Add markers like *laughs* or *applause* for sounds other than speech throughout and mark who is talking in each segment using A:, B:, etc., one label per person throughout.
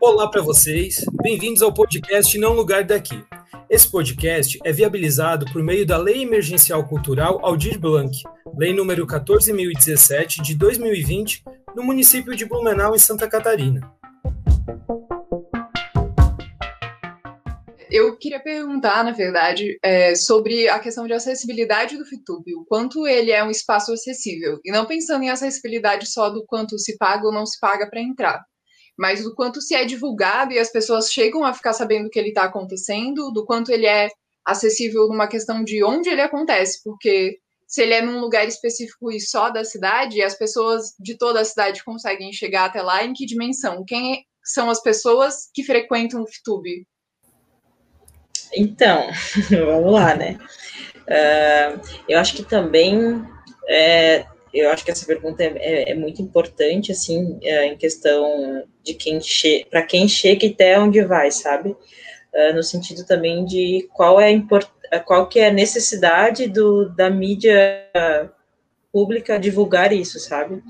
A: Olá para vocês, bem-vindos ao podcast Não Lugar Daqui. Esse podcast é viabilizado por meio da Lei Emergencial Cultural Aldir Blanc, Lei número 14.017 de 2020, no município de Blumenau, em Santa Catarina.
B: Eu queria perguntar, na verdade, é, sobre a questão de acessibilidade do FITUB, o quanto ele é um espaço acessível, e não pensando em acessibilidade só do quanto se paga ou não se paga para entrar mas do quanto se é divulgado e as pessoas chegam a ficar sabendo que ele está acontecendo, do quanto ele é acessível numa questão de onde ele acontece, porque se ele é num lugar específico e só da cidade, as pessoas de toda a cidade conseguem chegar até lá em que dimensão? Quem são as pessoas que frequentam o FTube?
C: Então, *laughs* vamos lá, né? Uh, eu acho que também é, eu acho que essa pergunta é, é, é muito importante, assim, é, em questão de quem para quem chega e até onde vai, sabe? Uh, no sentido também de qual é a qual que é a necessidade do, da mídia pública divulgar isso, sabe?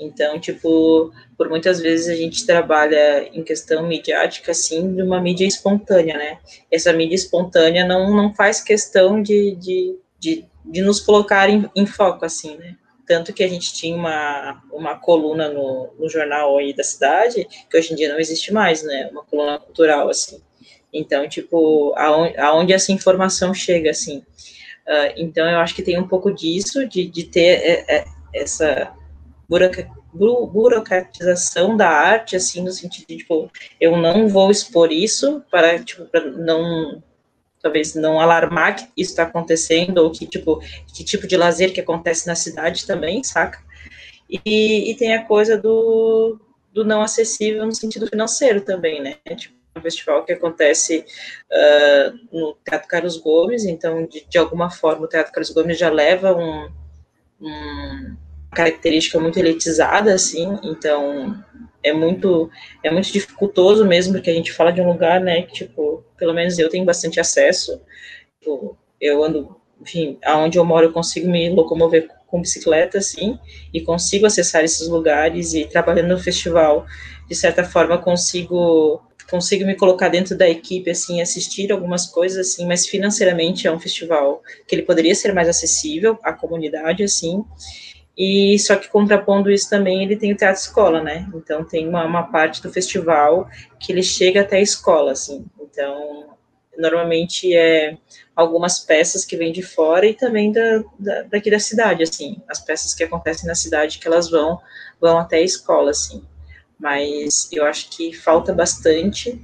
C: Então, tipo, por muitas vezes a gente trabalha em questão midiática, assim, de uma mídia espontânea, né? Essa mídia espontânea não, não faz questão de, de, de, de nos colocar em, em foco, assim, né? tanto que a gente tinha uma, uma coluna no, no jornal aí da cidade, que hoje em dia não existe mais, né, uma coluna cultural, assim, então, tipo, aonde, aonde essa informação chega, assim, uh, então eu acho que tem um pouco disso, de, de ter é, é, essa burocratização da arte, assim, no sentido de, tipo, eu não vou expor isso para, tipo, para não talvez não alarmar que isso está acontecendo, ou que tipo, que tipo de lazer que acontece na cidade também, saca? E, e tem a coisa do, do não acessível no sentido financeiro também, né? Tipo, um festival que acontece uh, no Teatro Carlos Gomes, então, de, de, alguma forma, o Teatro Carlos Gomes já leva um, um característica muito elitizada, assim, então é muito é muito dificultoso mesmo, porque a gente fala de um lugar, né, que, tipo, pelo menos eu tenho bastante acesso, tipo, eu ando, enfim, aonde eu moro eu consigo me locomover com bicicleta, assim, e consigo acessar esses lugares, e trabalhando no festival, de certa forma, consigo consigo me colocar dentro da equipe, assim, assistir algumas coisas, assim, mas financeiramente é um festival que ele poderia ser mais acessível à comunidade, assim, e só que contrapondo isso também, ele tem o teatro escola, né? Então tem uma, uma parte do festival que ele chega até a escola, assim. Então, normalmente é algumas peças que vêm de fora e também da, da, daqui da cidade, assim. As peças que acontecem na cidade que elas vão vão até a escola, assim. Mas eu acho que falta bastante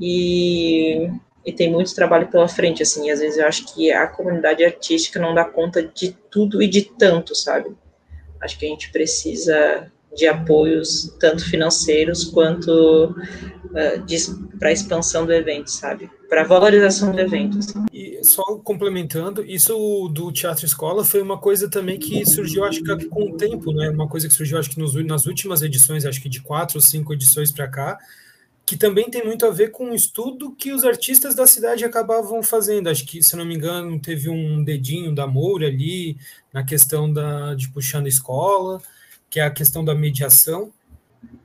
C: e e tem muito trabalho pela frente, assim, às vezes eu acho que a comunidade artística não dá conta de tudo e de tanto, sabe? Acho que a gente precisa de apoios, tanto financeiros quanto uh, para a expansão do evento, sabe? Para valorização do evento. Assim.
A: E só complementando, isso do teatro escola foi uma coisa também que surgiu, acho que com o tempo, né? Uma coisa que surgiu, acho que nos, nas últimas edições, acho que de quatro ou cinco edições para cá, que também tem muito a ver com o estudo que os artistas da cidade acabavam fazendo. Acho que, se não me engano, teve um dedinho da Moura ali na questão da, de puxando escola, que é a questão da mediação.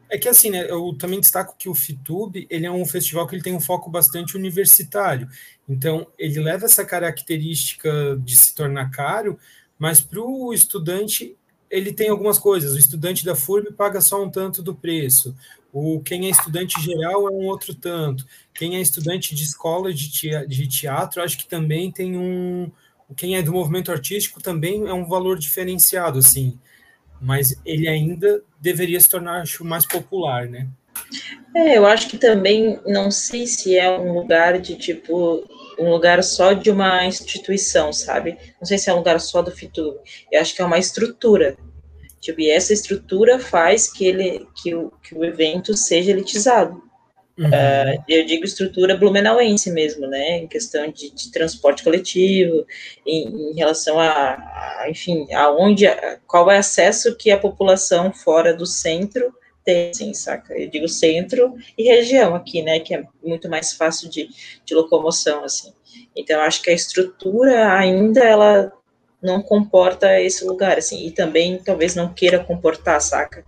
A: É que assim, né, eu também destaco que o FITUB, ele é um festival que ele tem um foco bastante universitário. Então, ele leva essa característica de se tornar caro, mas para o estudante ele tem algumas coisas. O estudante da FURB paga só um tanto do preço. O quem é estudante geral é um outro tanto. Quem é estudante de escola de teatro, acho que também tem um. Quem é do movimento artístico também é um valor diferenciado, assim. Mas ele ainda deveria se tornar acho, mais popular, né?
C: É, eu acho que também não sei se é um lugar de tipo um lugar só de uma instituição, sabe? Não sei se é um lugar só do FITU. Eu acho que é uma estrutura. Tipo, e essa estrutura faz que, ele, que, o, que o evento seja elitizado. Uhum. Uh, eu digo estrutura blumenauense mesmo, né, em questão de, de transporte coletivo, em, em relação a, a, enfim, aonde, a, qual é o acesso que a população fora do centro tem, assim, saca? Eu digo centro e região aqui, né, que é muito mais fácil de, de locomoção, assim. Então, acho que a estrutura ainda, ela não comporta esse lugar, assim, e também talvez não queira comportar, saca?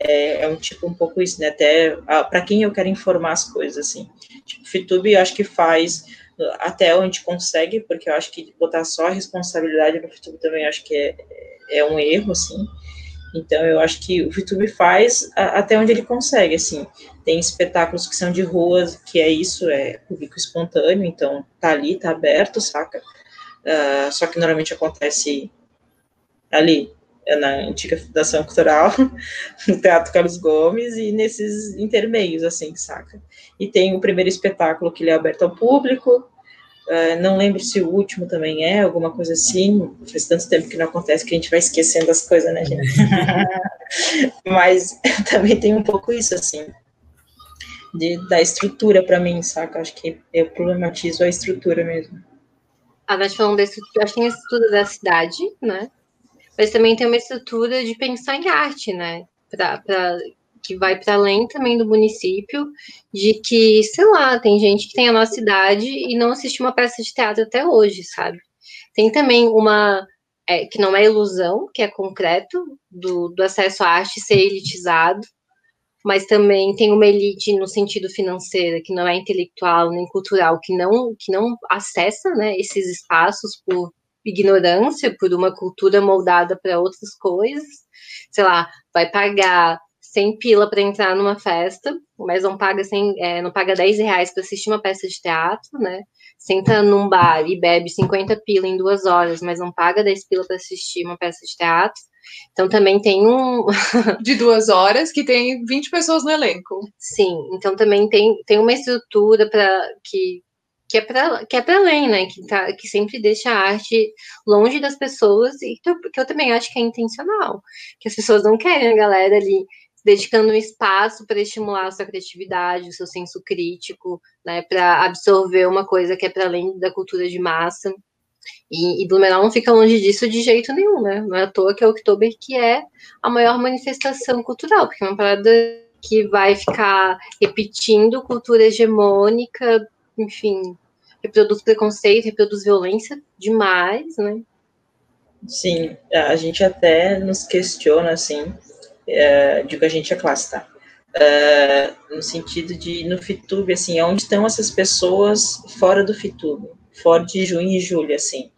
C: É, é um tipo um pouco isso, né? Até para quem eu quero informar as coisas, assim. Tipo, o FITube eu acho que faz até onde consegue, porque eu acho que botar só a responsabilidade no FITube também acho que é, é um erro, assim. Então, eu acho que o VTube faz a, até onde ele consegue, assim. Tem espetáculos que são de ruas, que é isso, é público espontâneo, então tá ali, tá aberto, saca? Uh, só que normalmente acontece ali, é na antiga Fundação Cultural, *laughs* no Teatro Carlos Gomes, e nesses intermeios, assim, saca? E tem o primeiro espetáculo que ele é aberto ao público, Uh, não lembro se o último também é, alguma coisa assim. Faz tanto tempo que não acontece que a gente vai esquecendo as coisas, né, gente? *laughs* Mas *laughs* também tem um pouco isso, assim, de, da estrutura para mim, saca? Acho que eu problematizo a estrutura mesmo.
D: A Nath falando da estrutura, acho que tem a estrutura da cidade, né? Mas também tem uma estrutura de pensar em arte, né? Pra, pra que vai para além também do município, de que, sei lá, tem gente que tem a nossa idade e não assiste uma peça de teatro até hoje, sabe? Tem também uma é, que não é ilusão, que é concreto, do, do acesso à arte ser elitizado, mas também tem uma elite no sentido financeiro, que não é intelectual nem cultural, que não, que não acessa né, esses espaços por ignorância, por uma cultura moldada para outras coisas, sei lá, vai pagar 100 pila para entrar numa festa, mas não paga, 100, é, não paga 10 reais para assistir uma peça de teatro, né? Senta num bar e bebe 50 pila em duas horas, mas não paga 10 pila para assistir uma peça de teatro. Então também tem um. *laughs*
B: de duas horas que tem 20 pessoas no elenco.
D: Sim, então também tem, tem uma estrutura para que que é para que é além, né? Que, tá, que sempre deixa a arte longe das pessoas e que eu, que eu também acho que é intencional, que as pessoas não querem a galera ali dedicando um espaço para estimular a sua criatividade, o seu senso crítico, né, para absorver uma coisa que é para além da cultura de massa. E, e Blumenau não fica longe disso de jeito nenhum, né? Não é à toa que é o Oktober que é a maior manifestação cultural, porque é uma parada que vai ficar repetindo cultura hegemônica, enfim, reproduz preconceito, reproduz violência demais, né?
C: Sim, a gente até nos questiona, assim, é, digo a gente, a classe, tá? É, no sentido de, no FITUB, assim, onde estão essas pessoas fora do FITUB, fora de junho e julho, assim,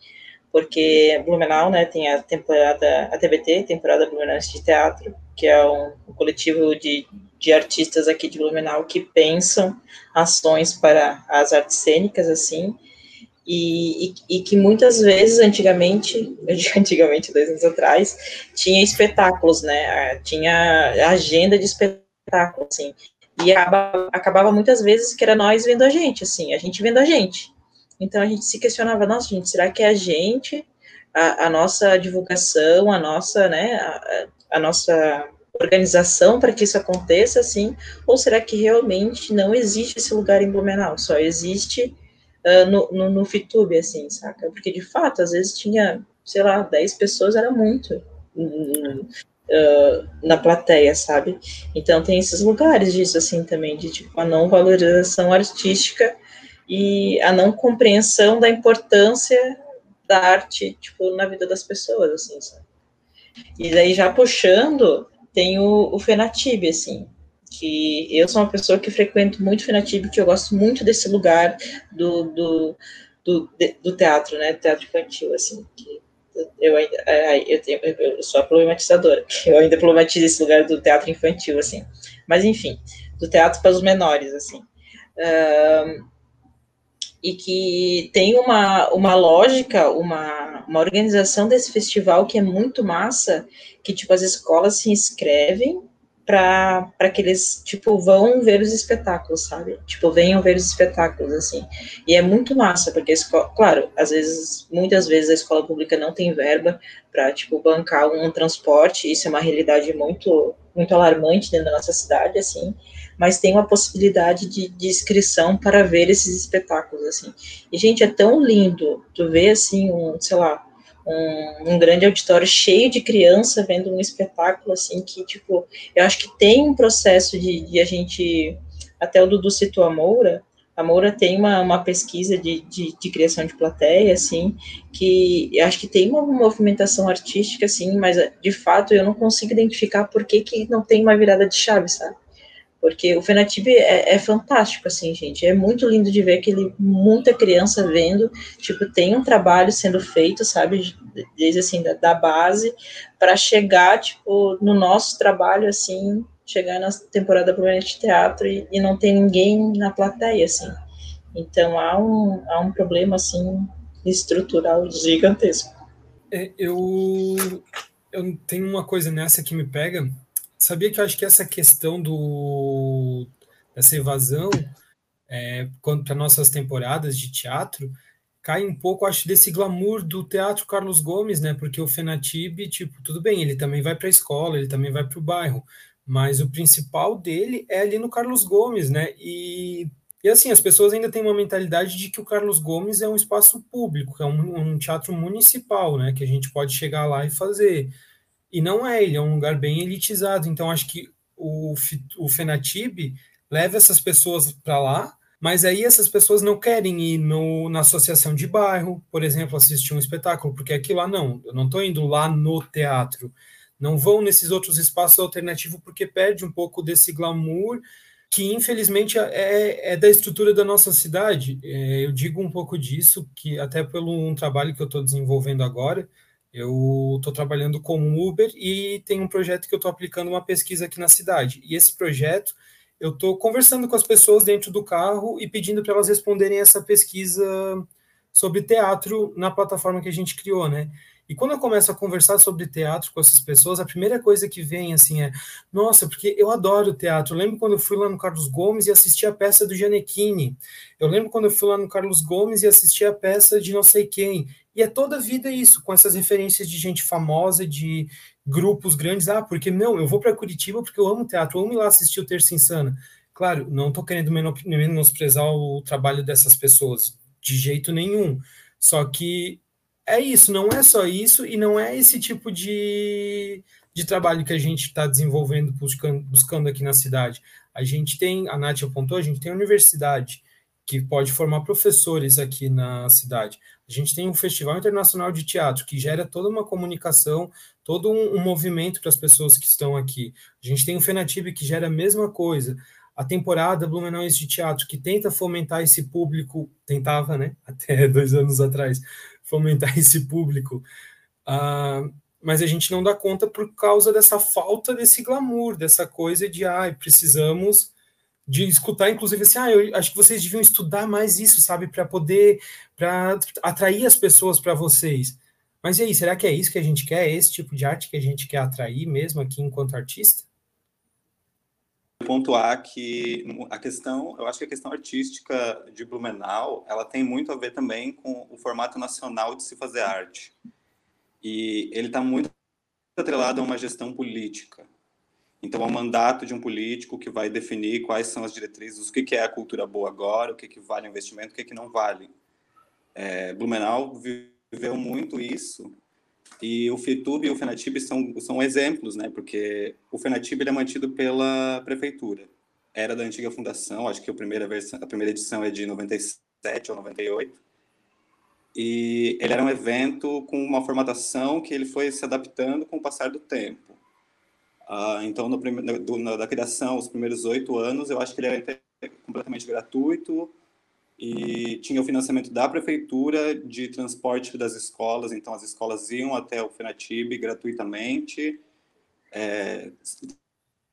C: porque Blumenau, né, tem a temporada, a TBT, temporada Blumenau de Teatro, que é um, um coletivo de, de artistas aqui de Blumenau que pensam ações para as artes cênicas, assim, e, e, e, que muitas vezes, antigamente, *laughs* antigamente, dois anos atrás, tinha espetáculos, né? Tinha agenda de espetáculos, assim. E acabava, acabava muitas vezes que era nós vendo a gente, assim, a gente vendo a gente. Então a gente se questionava, nossa, gente, será que é a gente, a, a nossa divulgação, a nossa, né, a, a nossa organização para que isso aconteça, assim, ou será que realmente não existe esse lugar em Blumenau, só existe uh, no, no, no Fitube, assim, saca? Porque, de fato, às vezes tinha, sei lá, 10 pessoas, era muito uh, na plateia, sabe? Então, tem esses lugares disso, assim, também, de, tipo, a não valorização artística e a não compreensão da importância da arte, tipo, na vida das pessoas, assim, sabe? E daí, já puxando, tem o, o Fenatib, assim, que eu sou uma pessoa que frequento muito Fenatib, que eu gosto muito desse lugar do, do, do, do teatro, né, teatro infantil, assim, que eu ainda, eu, tenho, eu sou a problematizadora, *laughs* eu ainda problematizo esse lugar do teatro infantil, assim, mas enfim, do teatro para os menores, assim, um, e que tem uma, uma lógica, uma, uma organização desse festival que é muito massa, que, tipo, as escolas se inscrevem para que eles, tipo, vão ver os espetáculos, sabe? Tipo, venham ver os espetáculos, assim. E é muito massa, porque, a escola, claro, às vezes, muitas vezes a escola pública não tem verba para, tipo, bancar um transporte, isso é uma realidade muito, muito alarmante dentro da nossa cidade, assim, mas tem uma possibilidade de, de inscrição para ver esses espetáculos, assim. E, gente, é tão lindo tu ver, assim, um, sei lá, um, um, grande auditório cheio de criança vendo um espetáculo, assim, que, tipo, eu acho que tem um processo de, de a gente, até o Dudu citou a Moura, A Moura tem uma, uma pesquisa de, de, de, criação de plateia, assim, que acho que tem uma movimentação artística, assim, mas de fato eu não consigo identificar por que, que não tem uma virada de chave, sabe? Porque o Fenatib é, é, fantástico, assim, gente. É muito lindo de ver aquele muita criança vendo. Tipo, tem um trabalho sendo feito, sabe, desde assim da, da base para chegar, tipo, no nosso trabalho, assim, chegar na temporada primeira de teatro e, e, não tem ninguém na plateia, assim. Então há um há um problema assim estrutural gigantesco.
A: É, eu eu tenho uma coisa nessa que me pega Sabia que eu acho que essa questão do dessa evasão é, quanto para nossas temporadas de teatro cai um pouco, acho, desse glamour do teatro Carlos Gomes, né? Porque o Fenatib, tipo, tudo bem, ele também vai para a escola, ele também vai para o bairro, mas o principal dele é ali no Carlos Gomes, né? E, e assim, as pessoas ainda têm uma mentalidade de que o Carlos Gomes é um espaço público, é um, um teatro municipal, né? Que a gente pode chegar lá e fazer. E não é, ele é um lugar bem elitizado. Então, acho que o, o Fenatib leva essas pessoas para lá, mas aí essas pessoas não querem ir no, na associação de bairro, por exemplo, assistir um espetáculo, porque aqui lá não, eu não estou indo lá no teatro. Não vão nesses outros espaços alternativos porque perde um pouco desse glamour que infelizmente é, é da estrutura da nossa cidade. É, eu digo um pouco disso, que até pelo um trabalho que eu estou desenvolvendo agora, eu estou trabalhando como Uber e tem um projeto que eu estou aplicando uma pesquisa aqui na cidade. E esse projeto, eu estou conversando com as pessoas dentro do carro e pedindo para elas responderem essa pesquisa sobre teatro na plataforma que a gente criou, né? E quando eu começo a conversar sobre teatro com essas pessoas, a primeira coisa que vem assim é: nossa, porque eu adoro teatro. Eu lembro quando eu fui lá no Carlos Gomes e assisti a peça do Gianecchini. Eu lembro quando eu fui lá no Carlos Gomes e assisti a peça de não sei quem. E é toda a vida isso, com essas referências de gente famosa, de grupos grandes. Ah, porque não, eu vou para Curitiba porque eu amo teatro, eu amo ir lá assistir o Terça Insana. Claro, não estou querendo menosprezar o trabalho dessas pessoas, de jeito nenhum. Só que é isso, não é só isso, e não é esse tipo de, de trabalho que a gente está desenvolvendo, buscando, buscando aqui na cidade. A gente tem, a Nath apontou, a gente tem a universidade que pode formar professores aqui na cidade. A gente tem um Festival Internacional de Teatro que gera toda uma comunicação, todo um, um movimento para as pessoas que estão aqui. A gente tem o Fenatib que gera a mesma coisa. A temporada Blumenauense de Teatro que tenta fomentar esse público, tentava, né, *laughs* até dois anos atrás, fomentar *laughs* esse público. Uh, mas a gente não dá conta por causa dessa falta desse glamour, dessa coisa de, ah, precisamos de escutar, inclusive, assim, ah, eu acho que vocês deviam estudar mais isso, sabe, para poder, para atrair as pessoas para vocês. Mas e aí, será que é isso que a gente quer? É esse tipo de arte que a gente quer atrair mesmo aqui enquanto artista?
E: Pontuar que a questão, eu acho que a questão artística de Blumenau, ela tem muito a ver também com o formato nacional de se fazer arte. E ele está muito atrelado a uma gestão política. Então, é um mandato de um político que vai definir quais são as diretrizes, o que, é a cultura boa agora, o que, que vale investimento, o que, que não vale. É, Blumenau viveu muito isso e o FITUB e o FENATIB são, são exemplos, né? Porque o FENATIB é mantido pela prefeitura. Era da antiga fundação, acho que a primeira, versão, a primeira edição é de 97 ou 98. E ele era um evento com uma formatação que ele foi se adaptando com o passar do tempo. Ah, então, no, do, na, da criação, os primeiros oito anos, eu acho que ele era completamente gratuito, e tinha o financiamento da prefeitura de transporte das escolas, então as escolas iam até o FENATIB gratuitamente. É,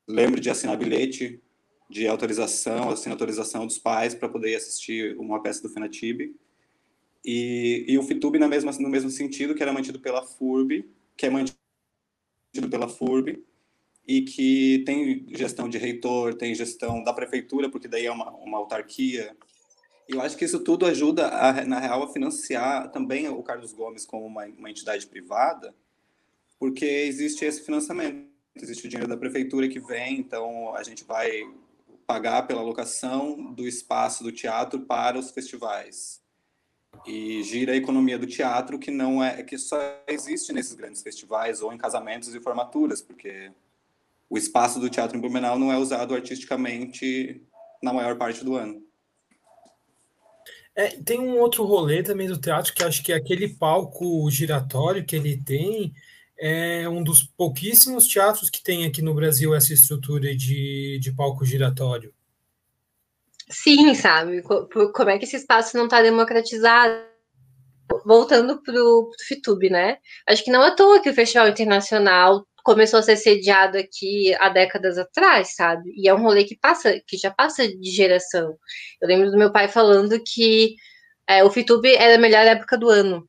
E: lembro de assinar bilhete de autorização, assinar autorização dos pais para poder assistir uma peça do FENATIB. E, e o FITUB na mesma, no mesmo sentido, que era mantido pela FURB, que é mantido pela FURB, e que tem gestão de reitor, tem gestão da prefeitura, porque daí é uma, uma autarquia, eu acho que isso tudo ajuda, a, na real, a financiar também o Carlos Gomes como uma, uma entidade privada, porque existe esse financiamento, existe o dinheiro da prefeitura que vem, então a gente vai pagar pela locação do espaço do teatro para os festivais e gira a economia do teatro que não é que só existe nesses grandes festivais ou em casamentos e formaturas porque o espaço do teatro em Blumenau não é usado artisticamente na maior parte do ano.
A: É, tem um outro rolê também do teatro que acho que é aquele palco giratório que ele tem. É um dos pouquíssimos teatros que tem aqui no Brasil essa estrutura de, de palco giratório.
D: Sim, sabe? Como é que esse espaço não está democratizado? Voltando para o FITUB, né? Acho que não é à toa que o Festival Internacional começou a ser sediado aqui há décadas atrás, sabe? E é um rolê que passa, que já passa de geração. Eu lembro do meu pai falando que é, o FITUB era a melhor época do ano,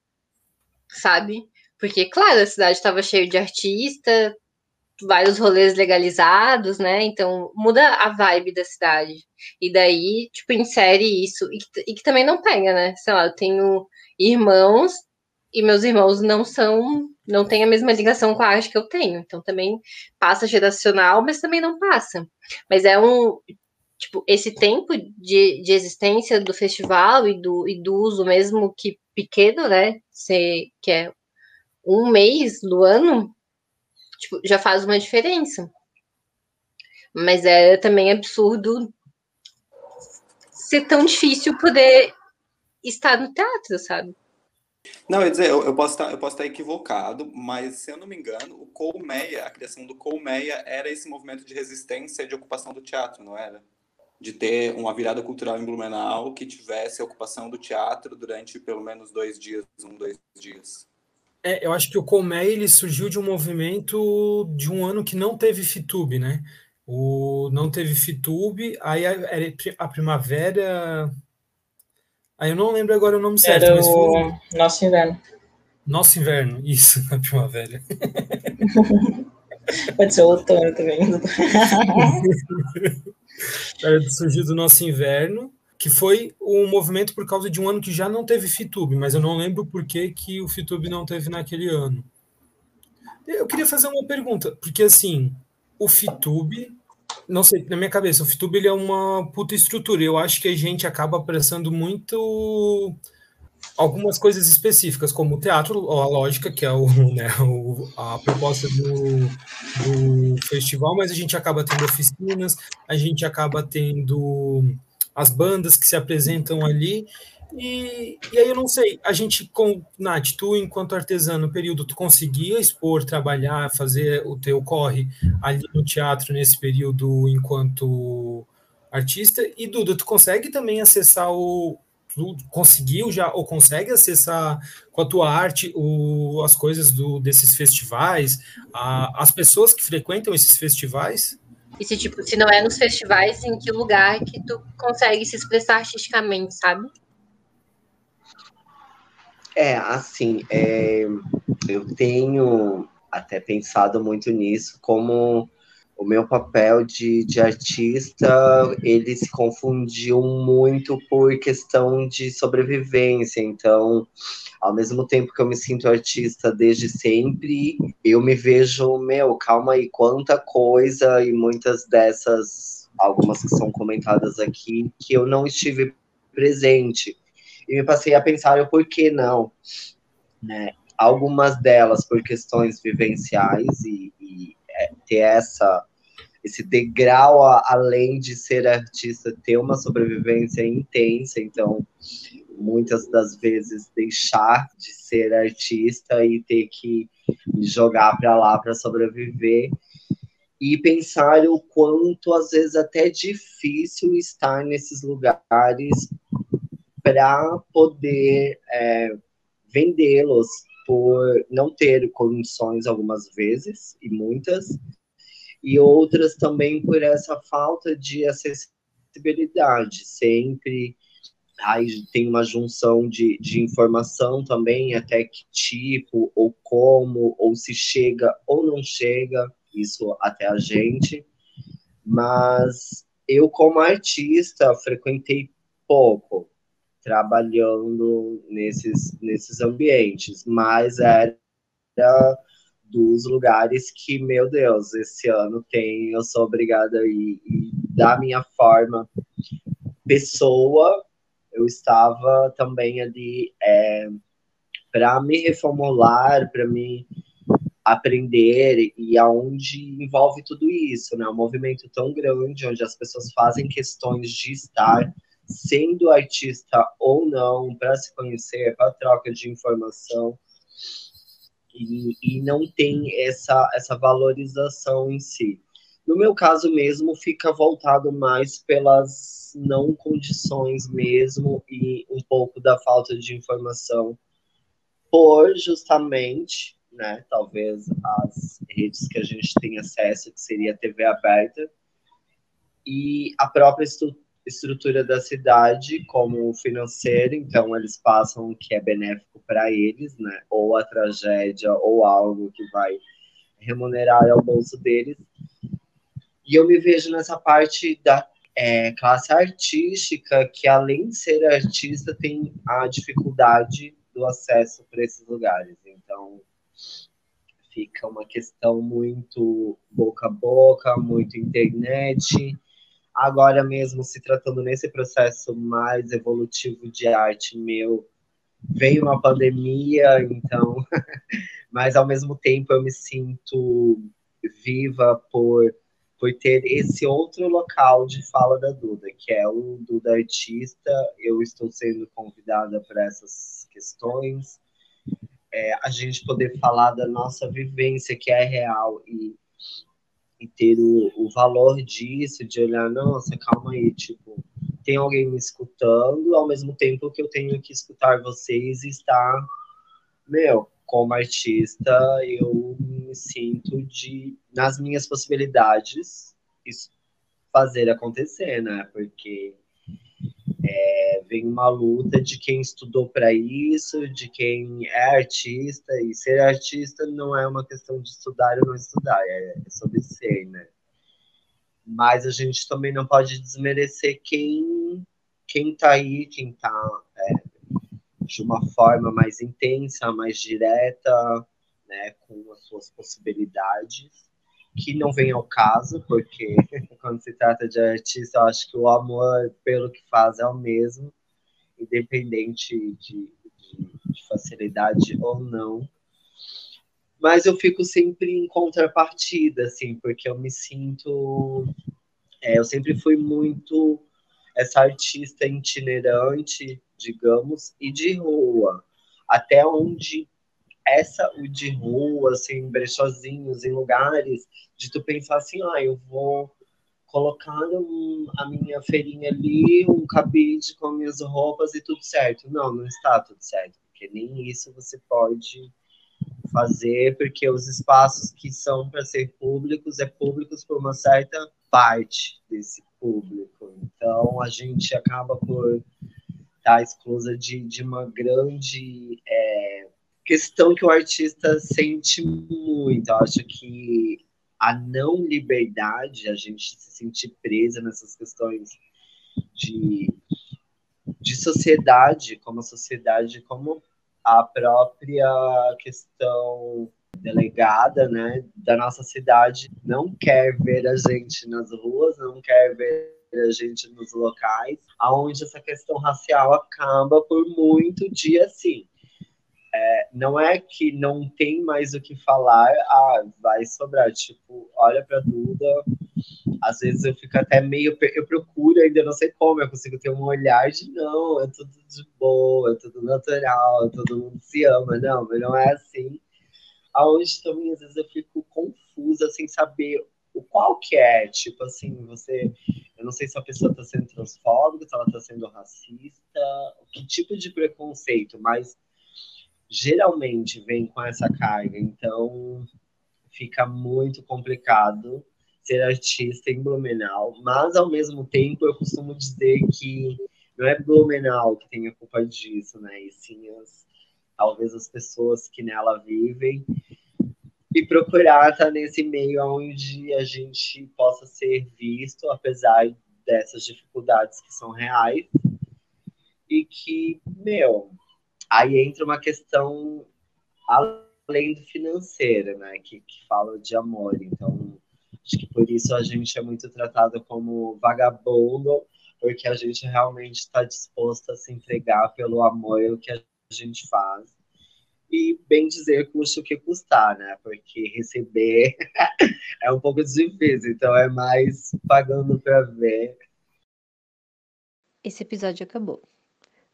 D: sabe? Porque, claro, a cidade estava cheia de artista, vários rolês legalizados, né? Então muda a vibe da cidade. E daí, tipo, insere isso. E, e que também não pega, né? Sei lá, eu tenho irmãos e meus irmãos não são, não têm a mesma ligação com a arte que eu tenho. Então também passa geracional, mas também não passa. Mas é um, tipo, esse tempo de, de existência do festival e do, e do uso mesmo que pequeno, né? Se, que é um mês do ano, tipo, já faz uma diferença. Mas é também absurdo ser tão difícil poder estar no teatro, sabe?
E: Não, eu dizer, eu, estar, eu posso estar equivocado, mas se eu não me engano, o Colmeia, a criação do Colmeia era esse movimento de resistência de ocupação do teatro, não era? De ter uma virada cultural em Blumenau que tivesse a ocupação do teatro durante pelo menos dois dias, um, dois dias.
A: É, eu acho que o Colmeia ele surgiu de um movimento de um ano que não teve Fitube, né? O, não teve Fitube, aí a, a primavera Aí eu não lembro agora o nome certo.
C: Era mas foi... o Nosso Inverno.
A: Nosso Inverno, isso, *laughs* na primavera. *laughs*
C: Pode ser outono também. *laughs*
A: Surgiu do Nosso Inverno, que foi um movimento por causa de um ano que já não teve Fitube, mas eu não lembro por que, que o Fitube não teve naquele ano. Eu queria fazer uma pergunta, porque assim, o Fitube não sei, na minha cabeça, o FITUB ele é uma puta estrutura. Eu acho que a gente acaba prestando muito algumas coisas específicas, como o teatro, a lógica, que é o, *laughs* né, o, a proposta do, do festival, mas a gente acaba tendo oficinas, a gente acaba tendo as bandas que se apresentam ali, e, e aí eu não sei, a gente, com Nath, tu enquanto artesã no período, tu conseguia expor, trabalhar, fazer o teu corre ali no teatro nesse período enquanto artista? E Duda, tu consegue também acessar o. Tu conseguiu já, ou consegue acessar com a tua arte o, as coisas do, desses festivais, a, as pessoas que frequentam esses festivais?
D: E se, tipo, se não é nos festivais, em que lugar que tu consegue se expressar artisticamente, sabe?
F: É, assim, é, eu tenho até pensado muito nisso, como o meu papel de, de artista, ele se confundiu muito por questão de sobrevivência, então, ao mesmo tempo que eu me sinto artista desde sempre, eu me vejo, meu, calma aí, quanta coisa, e muitas dessas, algumas que são comentadas aqui, que eu não estive presente e me passei a pensar o porquê não, né? Algumas delas por questões vivenciais e, e é, ter essa esse degrau a, além de ser artista ter uma sobrevivência intensa, então muitas das vezes deixar de ser artista e ter que jogar para lá para sobreviver e pensar o quanto às vezes até difícil estar nesses lugares para poder é, vendê-los por não ter condições algumas vezes, e muitas, e outras também por essa falta de acessibilidade. Sempre aí tem uma junção de, de informação também, até que tipo, ou como, ou se chega ou não chega, isso até a gente. Mas eu, como artista, frequentei pouco, trabalhando nesses, nesses ambientes, mas era dos lugares que, meu Deus, esse ano tem, eu sou obrigada a ir, e da minha forma pessoa, eu estava também ali é, para me reformular, para me aprender e aonde envolve tudo isso, né? Um movimento tão grande onde as pessoas fazem questões de estar sendo artista ou não, para se conhecer, para troca de informação. E, e não tem essa, essa valorização em si. No meu caso mesmo, fica voltado mais pelas não condições mesmo e um pouco da falta de informação por justamente, né, talvez as redes que a gente tem acesso, que seria a TV aberta, e a própria estru estrutura da cidade como financeira, então eles passam o que é benéfico para eles, né, ou a tragédia, ou algo que vai remunerar ao bolso deles, e eu me vejo nessa parte da é, classe artística, que além de ser artista, tem a dificuldade do acesso para esses lugares. Então, fica uma questão muito boca a boca, muito internet. Agora mesmo, se tratando nesse processo mais evolutivo de arte meu, veio uma pandemia, então, *laughs* mas ao mesmo tempo eu me sinto viva por por ter esse outro local de fala da Duda, que é o Duda Artista. Eu estou sendo convidada para essas questões. É, a gente poder falar da nossa vivência, que é real, e, e ter o, o valor disso, de olhar, nossa, calma aí, tipo, tem alguém me escutando, ao mesmo tempo que eu tenho que escutar vocês e estar, meu, como artista, eu me sinto de, nas minhas possibilidades, isso fazer acontecer, né? Porque é, vem uma luta de quem estudou para isso, de quem é artista, e ser artista não é uma questão de estudar ou não estudar, é, é sobre ser, né? Mas a gente também não pode desmerecer quem quem tá aí, quem tá é, de uma forma mais intensa, mais direta, né, com as suas possibilidades, que não vem ao caso, porque *laughs* quando se trata de artista, eu acho que o amor pelo que faz é o mesmo, independente de, de, de facilidade ou não. Mas eu fico sempre em contrapartida, assim, porque eu me sinto. É, eu sempre fui muito essa artista itinerante, digamos, e de rua. Até onde essa o de rua, assim, brechozinhos, em lugares, de tu pensar assim, ah, eu vou colocar um, a minha feirinha ali, um cabide com minhas roupas e tudo certo. Não, não está tudo certo, porque nem isso você pode fazer, porque os espaços que são para ser públicos é públicos por uma certa parte desse público. Então a gente acaba por estar tá exclusa de, de uma grande é, questão que o artista sente muito. Eu acho que a não liberdade, a gente se sentir presa nessas questões de, de sociedade, como a sociedade, como a própria questão delegada, né, da nossa cidade não quer ver a gente nas ruas, não quer ver a gente nos locais, aonde essa questão racial acaba por muito dia assim. É, não é que não tem mais o que falar, ah, vai sobrar. Tipo, olha pra Duda, às vezes eu fico até meio. Eu procuro, ainda não sei como, eu consigo ter um olhar de não, é tudo de boa, é tudo natural, todo mundo se ama. Não, mas não é assim aonde também às vezes eu fico confusa sem saber o qual que é, tipo assim, você, eu não sei se a pessoa está sendo transfóbica, se ela está sendo racista, que tipo de preconceito, mas geralmente vem com essa carga, então fica muito complicado ser artista em Blumenau, mas ao mesmo tempo eu costumo dizer que não é Blumenau que tem a culpa disso, né, e sim as talvez as pessoas que nela vivem, e procurar estar nesse meio onde a gente possa ser visto, apesar dessas dificuldades que são reais, e que, meu, aí entra uma questão além do financeira, né, que, que fala de amor, então acho que por isso a gente é muito tratado como vagabundo, porque a gente realmente está disposto a se entregar pelo amor que a a gente faz. E bem dizer custa o que custar, né? Porque receber *laughs* é um pouco difícil, então é mais pagando para ver.
G: esse episódio acabou,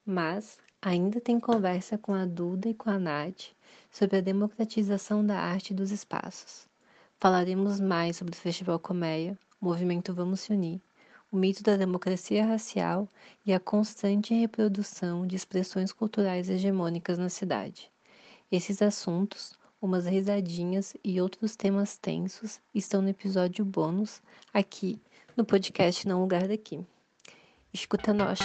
G: mas ainda tem conversa com a Duda e com a Nath sobre a democratização da arte dos espaços. Falaremos mais sobre o Festival Colmeia, o movimento Vamos Se Unir, o mito da democracia racial e a constante reprodução de expressões culturais hegemônicas na cidade. Esses assuntos, umas risadinhas e outros temas tensos estão no episódio bônus aqui no podcast Não Lugar Daqui. Escuta nós!